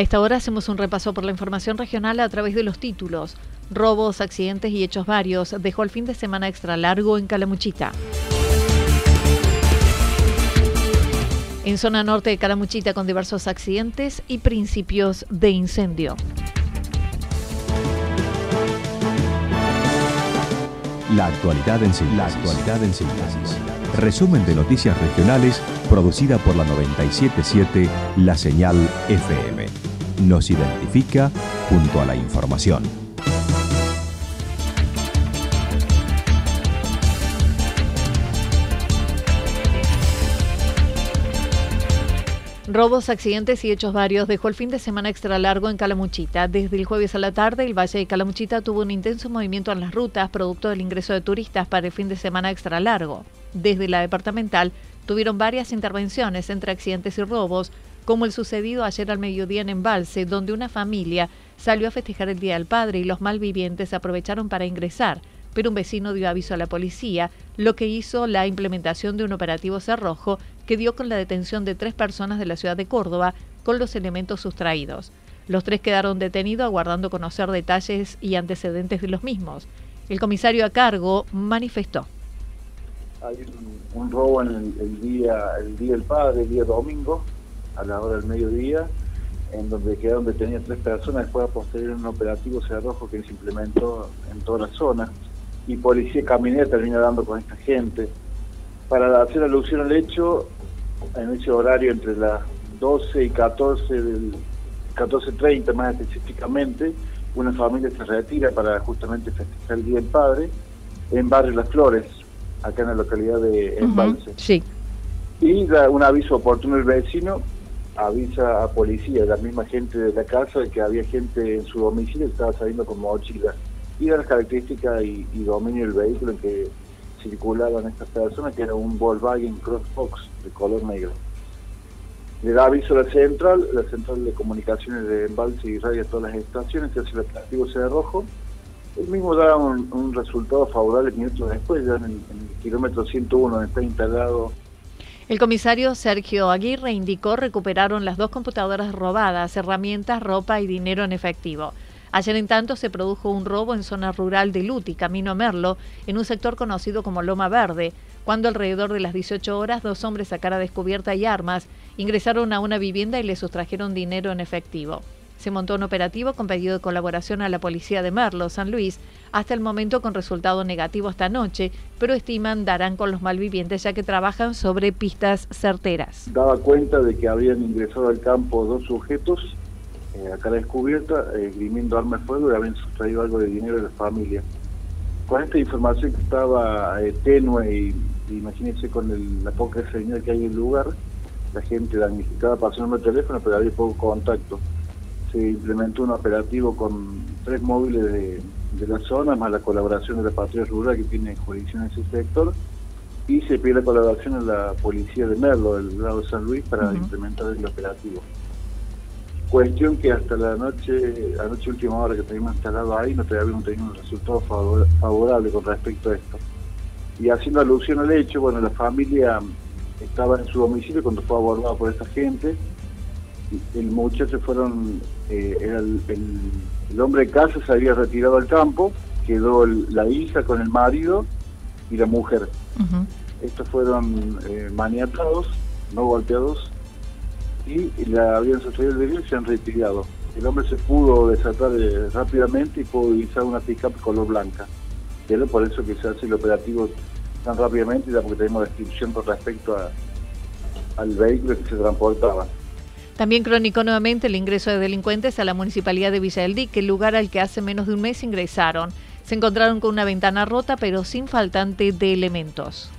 A esta hora hacemos un repaso por la información regional a través de los títulos. Robos, accidentes y hechos varios dejó el fin de semana extra largo en Calamuchita. En zona norte de Calamuchita con diversos accidentes y principios de incendio. La actualidad en síntesis. La actualidad en síntesis. Resumen de noticias regionales producida por la 977 La Señal FM. Nos identifica junto a la información. Robos, accidentes y hechos varios dejó el fin de semana extra largo en Calamuchita. Desde el jueves a la tarde, el Valle de Calamuchita tuvo un intenso movimiento en las rutas, producto del ingreso de turistas para el fin de semana extra largo. Desde la departamental, tuvieron varias intervenciones entre accidentes y robos, como el sucedido ayer al mediodía en Embalse, donde una familia salió a festejar el Día del Padre y los malvivientes aprovecharon para ingresar, pero un vecino dio aviso a la policía, lo que hizo la implementación de un operativo cerrojo que dio con la detención de tres personas de la ciudad de Córdoba con los elementos sustraídos. Los tres quedaron detenidos aguardando conocer detalles y antecedentes de los mismos. El comisario a cargo manifestó. Hay un, robo en el, día el día del padre, el día domingo, a la hora del mediodía, en donde quedaron detenidas tres personas, después a posterior un operativo cerrojo que se implementó en toda la zona, y policía caminera termina dando con esta gente. Para hacer alusión al hecho, en ese horario entre las 12 y 14 del 14.30 más específicamente, una familia se retira para justamente festejar el Día del Padre en Barrio Las Flores, acá en la localidad de Embalse. sí. Y da un aviso oportuno el vecino, avisa a policía, la misma gente de la casa, de que había gente en su domicilio que estaba saliendo con mochila. Y de las características y, dominio del vehículo en que circulaban estas personas, que era un Volkswagen Crossbox de color negro. Le da aviso a la central, la central de comunicaciones de Embalse y radio a todas las estaciones, se hace el de rojo. El mismo da un, resultado favorable minutos después, ya en, el kilómetro 101, donde está instalado el comisario Sergio Aguirre indicó recuperaron las dos computadoras robadas, herramientas, ropa y dinero en efectivo. Ayer en tanto se produjo un robo en zona rural de Luti, camino Merlo, en un sector conocido como Loma Verde, cuando alrededor de las 18 horas dos hombres a cara descubierta y armas ingresaron a una vivienda y le sustrajeron dinero en efectivo. Se montó un operativo con pedido de colaboración a la policía de Merlo, San Luis, hasta el momento con resultado negativo esta noche, pero estiman darán con los malvivientes ya que trabajan sobre pistas certeras. Daba cuenta de que habían ingresado al campo dos sujetos eh, a cara descubierta, eh, armas de fuego y habían sustraído algo de dinero de la familia. Con esta información que estaba eh, tenue y, imagínense con la poca señal que hay en el lugar, la gente damnificada pasó el teléfono, pero había poco contacto. Se implementó un operativo con tres móviles de, la zona, más la colaboración de la patrulla rural que tiene jurisdicción en ese sector, y se pide la colaboración de la policía de Merlo, del lado de San Luis, para implementar el operativo. Cuestión que hasta la noche, la noche última hora que teníamos instalado ahí, no habíamos tenido un resultado favorable con respecto a esto. Y haciendo alusión al hecho, bueno, la familia estaba en su domicilio cuando fue abordada por esta gente el muchacho fueron, eh, el, hombre de casa se había retirado al campo, quedó la hija con el marido y la mujer. Estos fueron eh, maniatados, no golpeados, y la habían sucedido el delito y se han retirado. El hombre se pudo desatar eh, rápidamente y pudo utilizar una pick-up color blanca. Pero por eso que se hace el operativo tan rápidamente, ya porque tenemos descripción con respecto al vehículo que se transportaba. También cronicó nuevamente el ingreso de delincuentes a la municipalidad de Villa del Dique, el lugar al que hace menos de un mes ingresaron. Se encontraron con una ventana rota, pero sin faltante de elementos.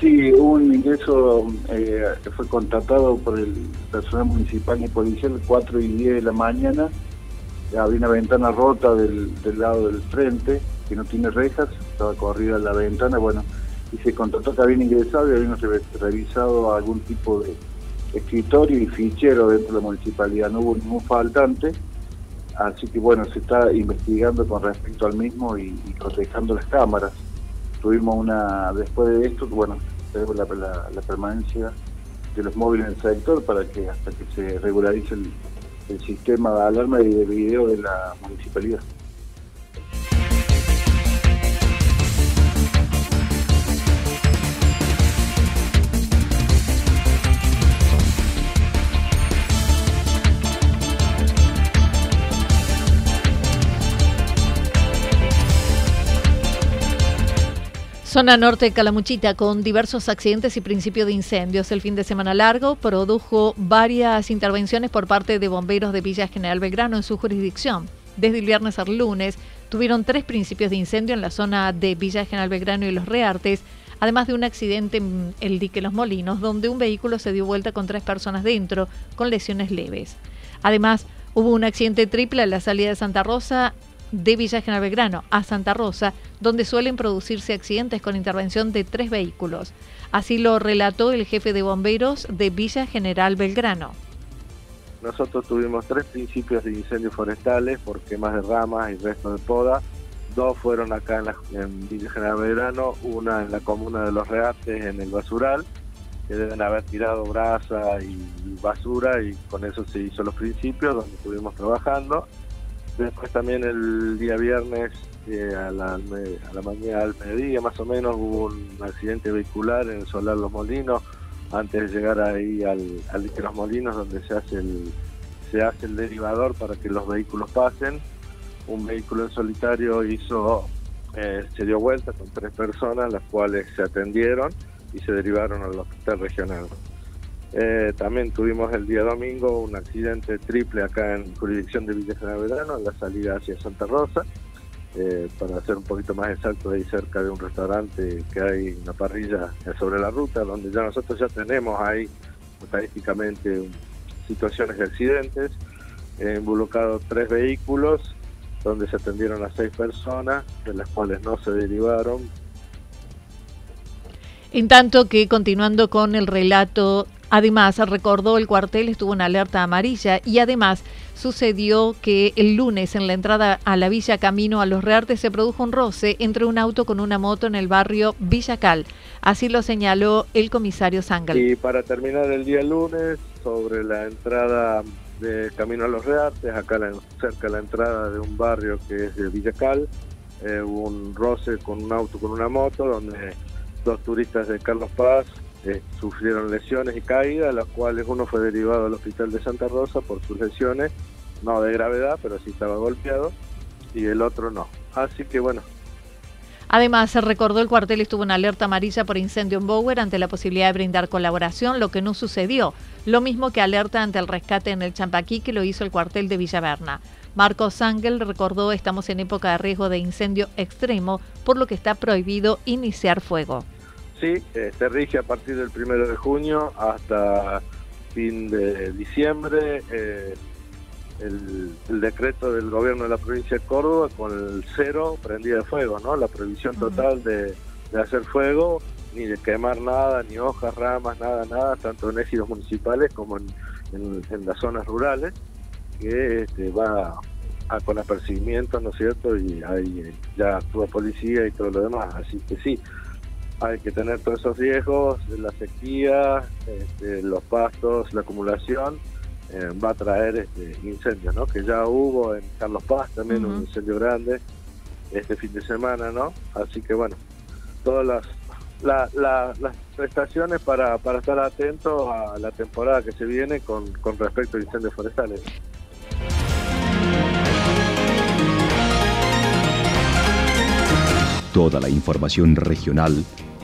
Sí, un ingreso eh, fue contratado por el personal municipal y policial 4 y 10 de la mañana. Había una ventana rota del, lado del frente, que no tiene rejas, estaba corrida la ventana, bueno, y se contrató que habían ingresado y habían revisado algún tipo de escritorio y fichero dentro de la municipalidad. No hubo ningún faltante, así que bueno, se está investigando con respecto al mismo y, y las cámaras tuvimos una, después de esto, bueno, tenemos la, permanencia de los móviles en el sector para que hasta que se regularice el, el sistema de alarma y de video de la municipalidad. Zona norte de Calamuchita con diversos accidentes y principio de incendios. El fin de semana largo produjo varias intervenciones por parte de bomberos de Villa General Belgrano en su jurisdicción. Desde el viernes al lunes tuvieron tres principios de incendio en la zona de Villa General Belgrano y Los Reartes, además de un accidente en el dique Los Molinos, donde un vehículo se dio vuelta con tres personas dentro, con lesiones leves. Además, hubo un accidente triple en la salida de Santa Rosa de Villa General Belgrano a Santa Rosa, donde suelen producirse accidentes con intervención de tres vehículos. Así lo relató el jefe de bomberos de Villa General Belgrano. Nosotros tuvimos tres principios de incendios forestales por quemas de ramas y resto de poda. Dos fueron acá en, Villa General Belgrano, una en la comuna de Los Reates, en el basural, que deben haber tirado brasa y basura y con eso se hizo los principios donde estuvimos trabajando Después también el día viernes eh, a, la, a la mañana, al mediodía más o menos, hubo un accidente vehicular en Solar Los Molinos, antes de llegar ahí al, al Los Molinos, donde se hace el se hace el derivador para que los vehículos pasen. Un vehículo en solitario hizo eh, se dio vuelta con tres personas, las cuales se atendieron y se derivaron al hospital regional. Eh, también tuvimos el día domingo un accidente triple acá en jurisdicción de Villa Verano, en la salida hacia Santa Rosa. Eh, para ser un poquito más exacto, ahí cerca de un restaurante que hay una parrilla sobre la ruta, donde ya nosotros ya tenemos ahí estadísticamente situaciones de accidentes. He involucrado tres vehículos, donde se atendieron a seis personas, de las cuales no se derivaron. En tanto que, continuando con el relato Además, recordó el cuartel estuvo en alerta amarilla y además sucedió que el lunes en la entrada a la villa Camino a los Reartes se produjo un roce entre un auto con una moto en el barrio Villacal. Así lo señaló el comisario Sangal. Y para terminar el día lunes, sobre la entrada de Camino a los Reartes, acá cerca de la entrada de un barrio que es de Villacal, eh, hubo un roce con un auto con una moto donde dos turistas de Carlos Paz eh, sufrieron lesiones y caídas, las cuales uno fue derivado al hospital de Santa Rosa por sus lesiones, no de gravedad, pero sí estaba golpeado, y el otro no. Así que bueno. Además, se recordó el cuartel estuvo en alerta amarilla por incendio en Bower ante la posibilidad de brindar colaboración, lo que no sucedió. Lo mismo que alerta ante el rescate en el Champaquí que lo hizo el cuartel de Villaverna. Marcos Ángel recordó estamos en época de riesgo de incendio extremo, por lo que está prohibido iniciar fuego. Sí, eh, se rige a partir del primero de junio hasta fin de diciembre eh, el, decreto del gobierno de la provincia de Córdoba con el cero prendida de fuego, ¿no? La prohibición total de, hacer fuego, ni de quemar nada, ni hojas, ramas, nada, nada, tanto en ejidos municipales como en, las zonas rurales, que este, va a, con apercibimiento, ¿no es cierto? Y ahí ya actúa policía y todo lo demás, así que sí, hay que tener todos esos riesgos, la sequía, este, los pastos, la acumulación, eh, va a traer este, incendios, ¿no? Que ya hubo en Carlos Paz también un incendio grande este fin de semana, ¿no? Así que bueno, todas las las prestaciones para, para estar atentos a la temporada que se viene con, con respecto a incendios forestales. Toda la información regional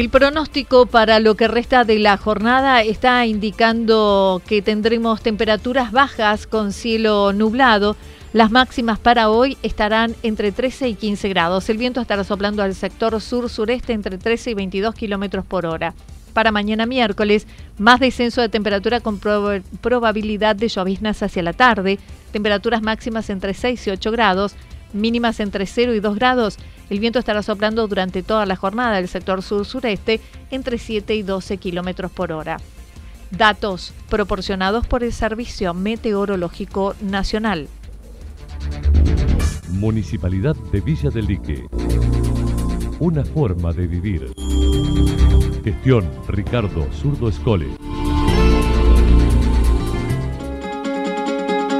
El pronóstico para lo que resta de la jornada está indicando que tendremos temperaturas bajas con cielo nublado. Las máximas para hoy estarán entre 13 y 15 grados. El viento estará soplando al sector sur-sureste entre 13 y 22 kilómetros por hora. Para mañana miércoles, más descenso de temperatura con probabilidad de lloviznas hacia la tarde. Temperaturas máximas entre 6 y 8 grados, mínimas entre 0 y 2 grados el viento estará soplando durante toda la jornada del sector sur-sureste entre 7 y 12 kilómetros por hora. Datos proporcionados por el Servicio Meteorológico Nacional. Municipalidad de Villa del Lique. Una forma de vivir. Gestión Ricardo Zurdo Escole.